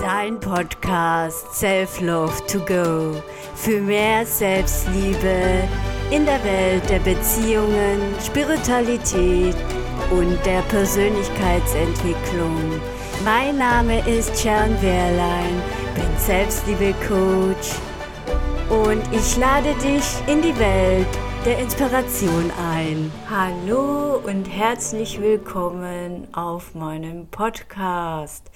Dein Podcast Self Love to Go für mehr Selbstliebe in der Welt der Beziehungen, Spiritualität und der Persönlichkeitsentwicklung. Mein Name ist Sharon Wehrlein, bin Selbstliebe-Coach und ich lade dich in die Welt der Inspiration ein. Hallo und herzlich willkommen auf meinem Podcast.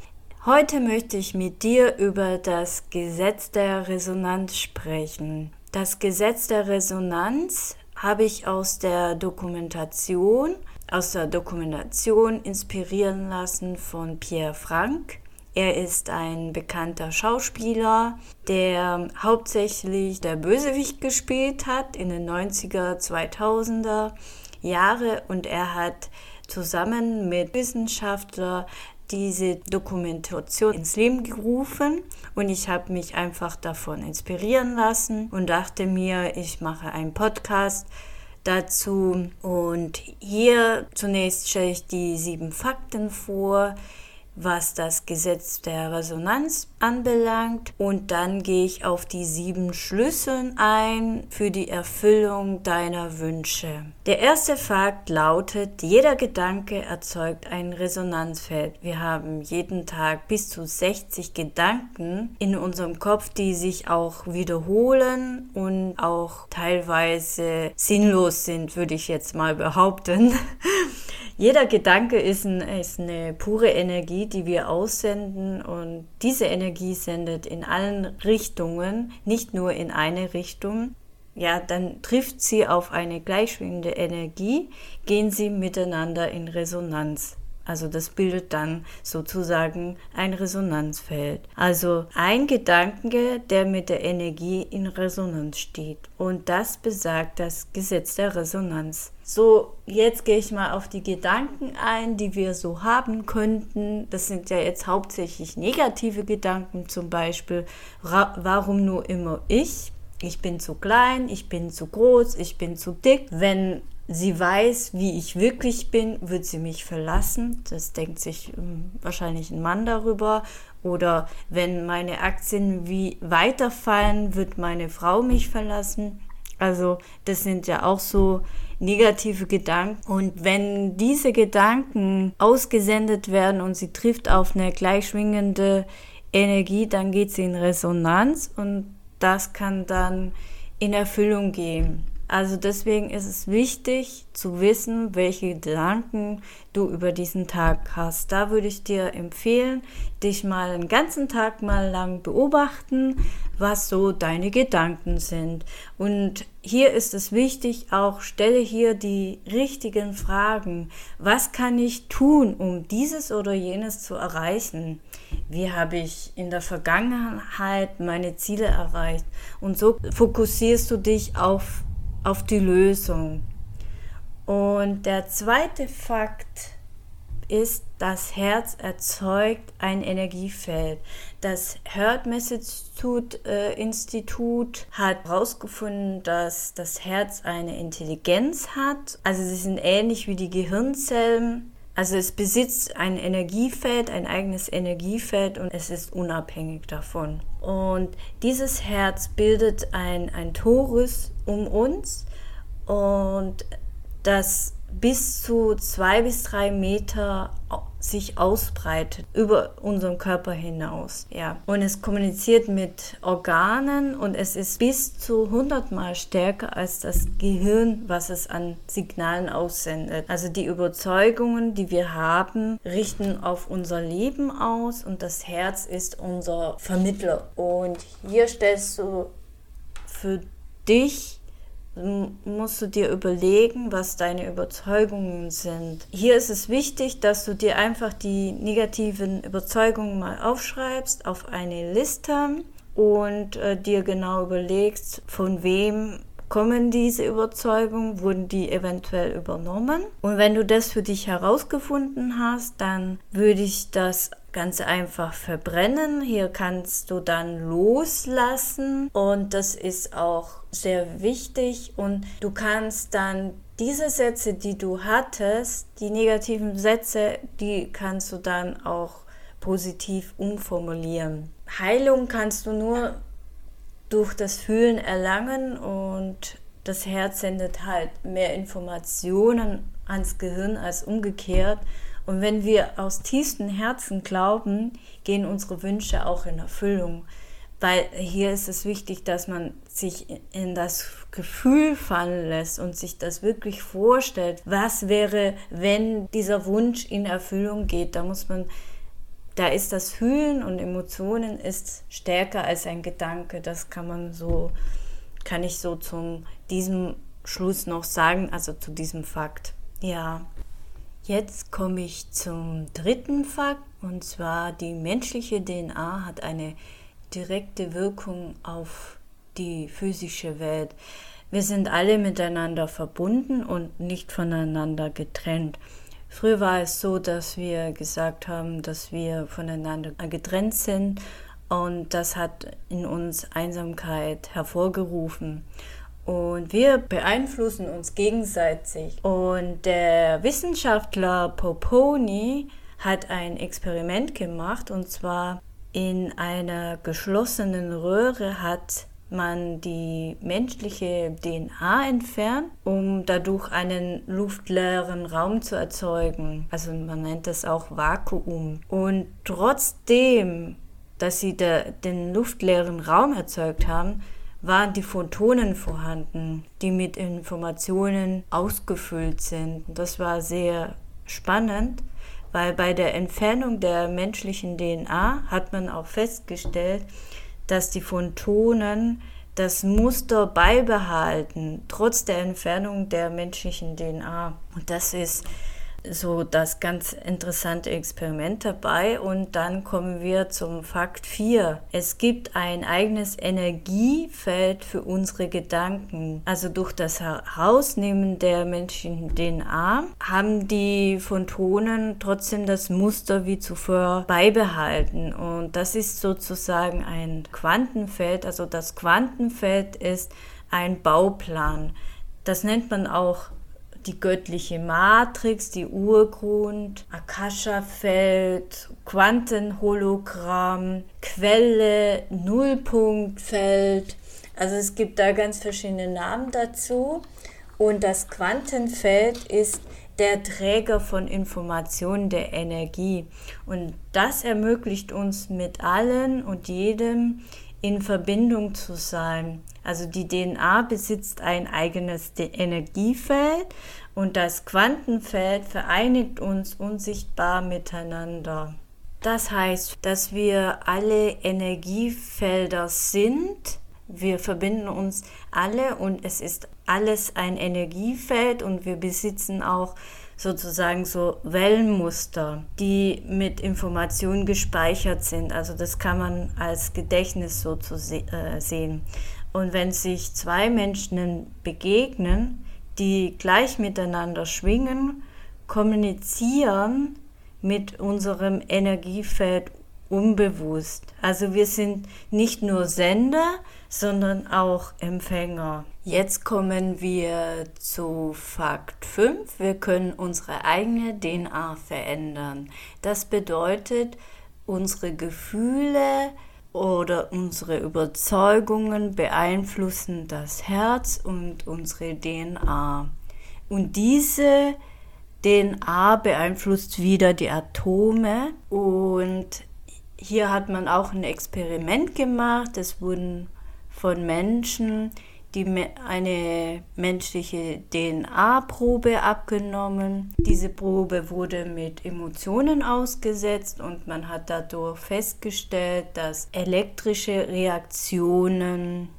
Heute möchte ich mit dir über das Gesetz der Resonanz sprechen. Das Gesetz der Resonanz habe ich aus der Dokumentation, aus der Dokumentation inspirieren lassen von Pierre Frank. Er ist ein bekannter Schauspieler, der hauptsächlich der Bösewicht gespielt hat in den 90er, 2000er Jahre und er hat zusammen mit Wissenschaftlern diese Dokumentation ins Leben gerufen und ich habe mich einfach davon inspirieren lassen und dachte mir, ich mache einen Podcast dazu. Und hier zunächst stelle ich die sieben Fakten vor, was das Gesetz der Resonanz anbelangt. Und dann gehe ich auf die sieben Schlüssel ein für die Erfüllung deiner Wünsche. Der erste Fakt lautet, jeder Gedanke erzeugt ein Resonanzfeld. Wir haben jeden Tag bis zu 60 Gedanken in unserem Kopf, die sich auch wiederholen und auch teilweise sinnlos sind, würde ich jetzt mal behaupten. Jeder Gedanke ist, ein, ist, eine pure Energie, die wir aussenden und diese Energie sendet in allen Richtungen, nicht nur in eine Richtung. Ja, dann trifft sie auf eine gleichschwingende Energie, gehen sie miteinander in Resonanz. Also das bildet dann sozusagen ein Resonanzfeld. Also ein Gedanke, der mit der Energie in Resonanz steht. Und das besagt das Gesetz der Resonanz. So, jetzt gehe ich mal auf die Gedanken ein, die wir so haben könnten. Das sind ja jetzt hauptsächlich negative Gedanken, zum Beispiel, warum nur immer ich? Ich bin zu klein, ich bin zu groß, ich bin zu dick. Wenn sie weiß, wie ich wirklich bin, wird sie mich verlassen. Das denkt sich ähm, wahrscheinlich ein Mann darüber. Oder wenn meine Aktien wie weiterfallen, wird meine Frau mich verlassen. Also das sind ja auch so negative Gedanken. Und wenn diese Gedanken ausgesendet werden und sie trifft auf eine gleichschwingende Energie, dann geht sie in Resonanz und das kann dann in Erfüllung gehen. Also deswegen ist es wichtig zu wissen, welche Gedanken du über diesen Tag hast. Da würde ich dir empfehlen, dich mal einen ganzen Tag mal lang beobachten, was so deine Gedanken sind. Und hier ist es wichtig, auch stelle hier die richtigen Fragen. Was kann ich tun, um dieses oder jenes zu erreichen? Wie habe ich in der Vergangenheit meine Ziele erreicht? Und so fokussierst du dich auf auf die Lösung. Und der zweite Fakt ist, das Herz erzeugt ein Energiefeld. Das Heart Message äh, Institut hat herausgefunden, dass das Herz eine Intelligenz hat. Also sie sind ähnlich wie die Gehirnzellen. Also es besitzt ein Energiefeld, ein eigenes Energiefeld und es ist unabhängig davon. Und dieses Herz bildet ein, ein Torus um uns. Und das bis zu zwei bis drei Meter sich ausbreitet über unseren Körper hinaus. Ja. Und es kommuniziert mit Organen und es ist bis zu 100 Mal stärker als das Gehirn, was es an Signalen aussendet. Also die Überzeugungen, die wir haben, richten auf unser Leben aus und das Herz ist unser Vermittler. Und hier stellst du für dich musst du dir überlegen, was deine Überzeugungen sind. Hier ist es wichtig, dass du dir einfach die negativen Überzeugungen mal aufschreibst auf eine Liste und äh, dir genau überlegst, von wem kommen diese Überzeugungen, wurden die eventuell übernommen. Und wenn du das für dich herausgefunden hast, dann würde ich das ganz einfach verbrennen. Hier kannst du dann loslassen und das ist auch sehr wichtig und du kannst dann diese Sätze, die du hattest, die negativen Sätze, die kannst du dann auch positiv umformulieren. Heilung kannst du nur durch das Fühlen erlangen und das Herz sendet halt mehr Informationen ans Gehirn als umgekehrt. Und wenn wir aus tiefstem Herzen glauben, gehen unsere Wünsche auch in Erfüllung. Weil hier ist es wichtig, dass man sich in das Gefühl fallen lässt und sich das wirklich vorstellt. Was wäre, wenn dieser Wunsch in Erfüllung geht? Da muss man, da ist das Fühlen und Emotionen ist stärker als ein Gedanke. Das kann man so, kann ich so zum diesem Schluss noch sagen, also zu diesem Fakt. Ja. Jetzt komme ich zum dritten Fakt und zwar die menschliche DNA hat eine direkte Wirkung auf die physische Welt. Wir sind alle miteinander verbunden und nicht voneinander getrennt. Früher war es so, dass wir gesagt haben, dass wir voneinander getrennt sind und das hat in uns Einsamkeit hervorgerufen. Und wir beeinflussen uns gegenseitig. Und der Wissenschaftler Poponi hat ein Experiment gemacht und zwar in einer geschlossenen Röhre hat man die menschliche DNA entfernt, um dadurch einen luftleeren Raum zu erzeugen. Also man nennt das auch Vakuum. Und trotzdem, dass sie da, den luftleeren Raum erzeugt haben, waren die Photonen vorhanden, die mit Informationen ausgefüllt sind. Das war sehr spannend weil bei der Entfernung der menschlichen DNA hat man auch festgestellt, dass die Photonen das Muster beibehalten, trotz der Entfernung der menschlichen DNA. Und das ist so das ganz interessante Experiment dabei. Und dann kommen wir zum Fakt 4. Es gibt ein eigenes Energiefeld für unsere Gedanken. Also durch das Herausnehmen der menschlichen DNA haben die Photonen trotzdem das Muster wie zuvor beibehalten. Und das ist sozusagen ein Quantenfeld. Also das Quantenfeld ist ein Bauplan. Das nennt man auch die göttliche Matrix, die Urgrund, Akasha-Feld, Quantenhologramm, Quelle, Nullpunktfeld. Also es gibt da ganz verschiedene Namen dazu. Und das Quantenfeld ist der Träger von Informationen der Energie. Und das ermöglicht uns mit allen und jedem in Verbindung zu sein. Also die DNA besitzt ein eigenes Energiefeld und das Quantenfeld vereinigt uns unsichtbar miteinander. Das heißt, dass wir alle Energiefelder sind. Wir verbinden uns alle und es ist alles ein Energiefeld und wir besitzen auch sozusagen so Wellenmuster, die mit Informationen gespeichert sind. Also das kann man als Gedächtnis so zu se äh, sehen. Und wenn sich zwei Menschen begegnen, die gleich miteinander schwingen, kommunizieren mit unserem Energiefeld unbewusst. Also wir sind nicht nur Sender, sondern auch Empfänger. Jetzt kommen wir zu Fakt 5. Wir können unsere eigene DNA verändern. Das bedeutet, unsere Gefühle, oder unsere Überzeugungen beeinflussen das Herz und unsere DNA. Und diese DNA beeinflusst wieder die Atome. Und hier hat man auch ein Experiment gemacht. Es wurden von Menschen die eine menschliche DNA-Probe abgenommen. Diese Probe wurde mit Emotionen ausgesetzt und man hat dadurch festgestellt, dass elektrische Reaktionen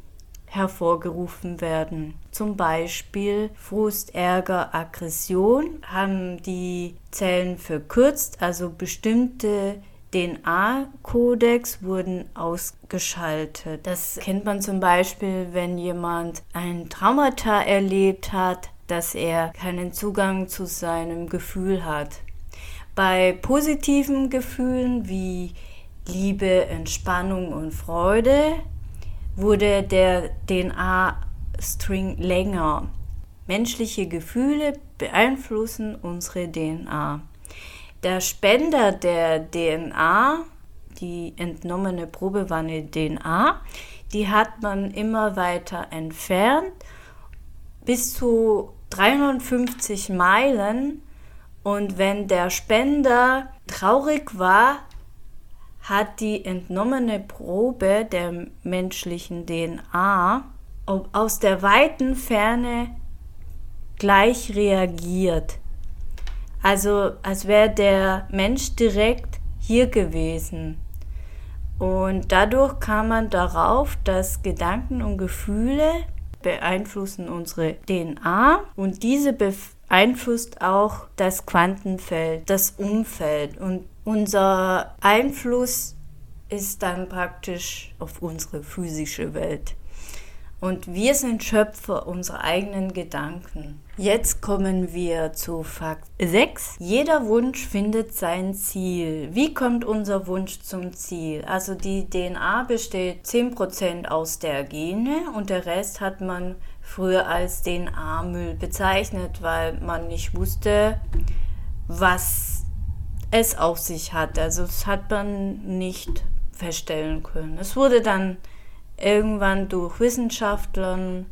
hervorgerufen werden. Zum Beispiel Frust, Ärger, Aggression haben die Zellen verkürzt, also bestimmte DNA-Kodex wurden ausgeschaltet. Das kennt man zum Beispiel, wenn jemand ein Traumata erlebt hat, dass er keinen Zugang zu seinem Gefühl hat. Bei positiven Gefühlen wie Liebe, Entspannung und Freude wurde der DNA-String länger. Menschliche Gefühle beeinflussen unsere DNA. Der Spender der DNA, die entnommene Probe war eine DNA, die hat man immer weiter entfernt bis zu 350 Meilen. Und wenn der Spender traurig war, hat die entnommene Probe der menschlichen DNA aus der weiten Ferne gleich reagiert. Also als wäre der Mensch direkt hier gewesen. Und dadurch kam man darauf, dass Gedanken und Gefühle beeinflussen unsere DNA und diese beeinflusst auch das Quantenfeld, das Umfeld. Und unser Einfluss ist dann praktisch auf unsere physische Welt. Und wir sind Schöpfer unserer eigenen Gedanken. Jetzt kommen wir zu Fakt 6. Jeder Wunsch findet sein Ziel. Wie kommt unser Wunsch zum Ziel? Also die DNA besteht 10% aus der Gene und der Rest hat man früher als DNA-Müll bezeichnet, weil man nicht wusste, was es auf sich hat. Also das hat man nicht feststellen können. Es wurde dann irgendwann durch Wissenschaftlern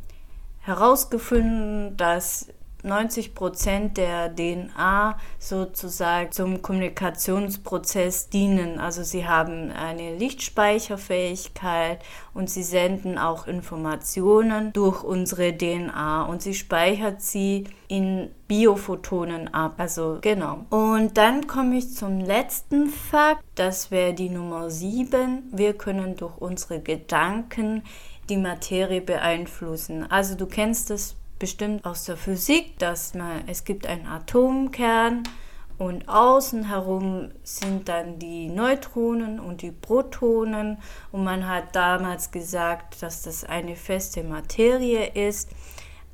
herausgefunden, dass 90 Prozent der DNA sozusagen zum Kommunikationsprozess dienen. Also sie haben eine Lichtspeicherfähigkeit und sie senden auch Informationen durch unsere DNA und sie speichert sie in Biophotonen ab. Also genau. Und dann komme ich zum letzten Fakt. Das wäre die Nummer 7. Wir können durch unsere Gedanken die Materie beeinflussen. Also du kennst es bestimmt aus der Physik, dass man, es gibt einen Atomkern und außen herum sind dann die Neutronen und die Protonen und man hat damals gesagt, dass das eine feste Materie ist,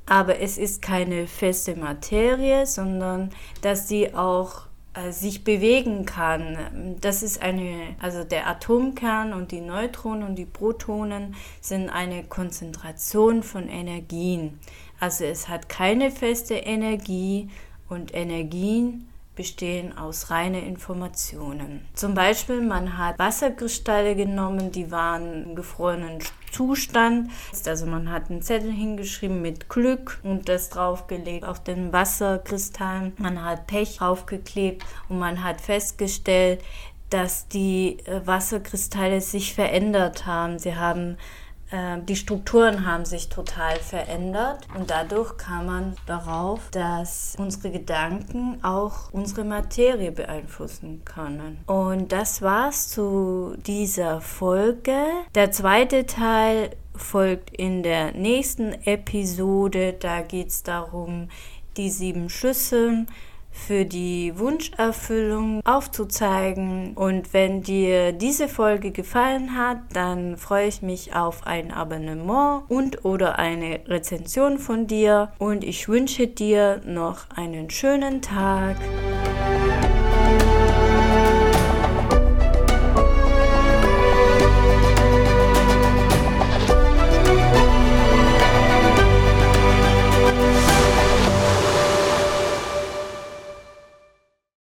aber es ist keine feste Materie, sondern dass sie auch äh, sich bewegen kann. Das ist eine, also der Atomkern und die Neutronen und die Protonen sind eine Konzentration von Energien. Also es hat keine feste Energie und Energien bestehen aus reinen Informationen. Zum Beispiel, man hat Wasserkristalle genommen, die waren im gefrorenen Zustand. Also man hat einen Zettel hingeschrieben mit Glück und das draufgelegt auf den Wasserkristallen. Man hat Pech draufgeklebt und man hat festgestellt, dass die äh, Wasserkristalle sich verändert haben. Sie haben die Strukturen haben sich total verändert und dadurch kam man darauf, dass unsere Gedanken auch unsere Materie beeinflussen können. Und das war's zu dieser Folge. Der zweite Teil folgt in der nächsten Episode. Da geht es darum, die sieben Schlüssel für die Wunscherfüllung aufzuzeigen. Und wenn dir diese Folge gefallen hat, dann freue ich mich auf ein Abonnement und oder eine Rezension von dir. Und ich wünsche dir noch einen schönen Tag.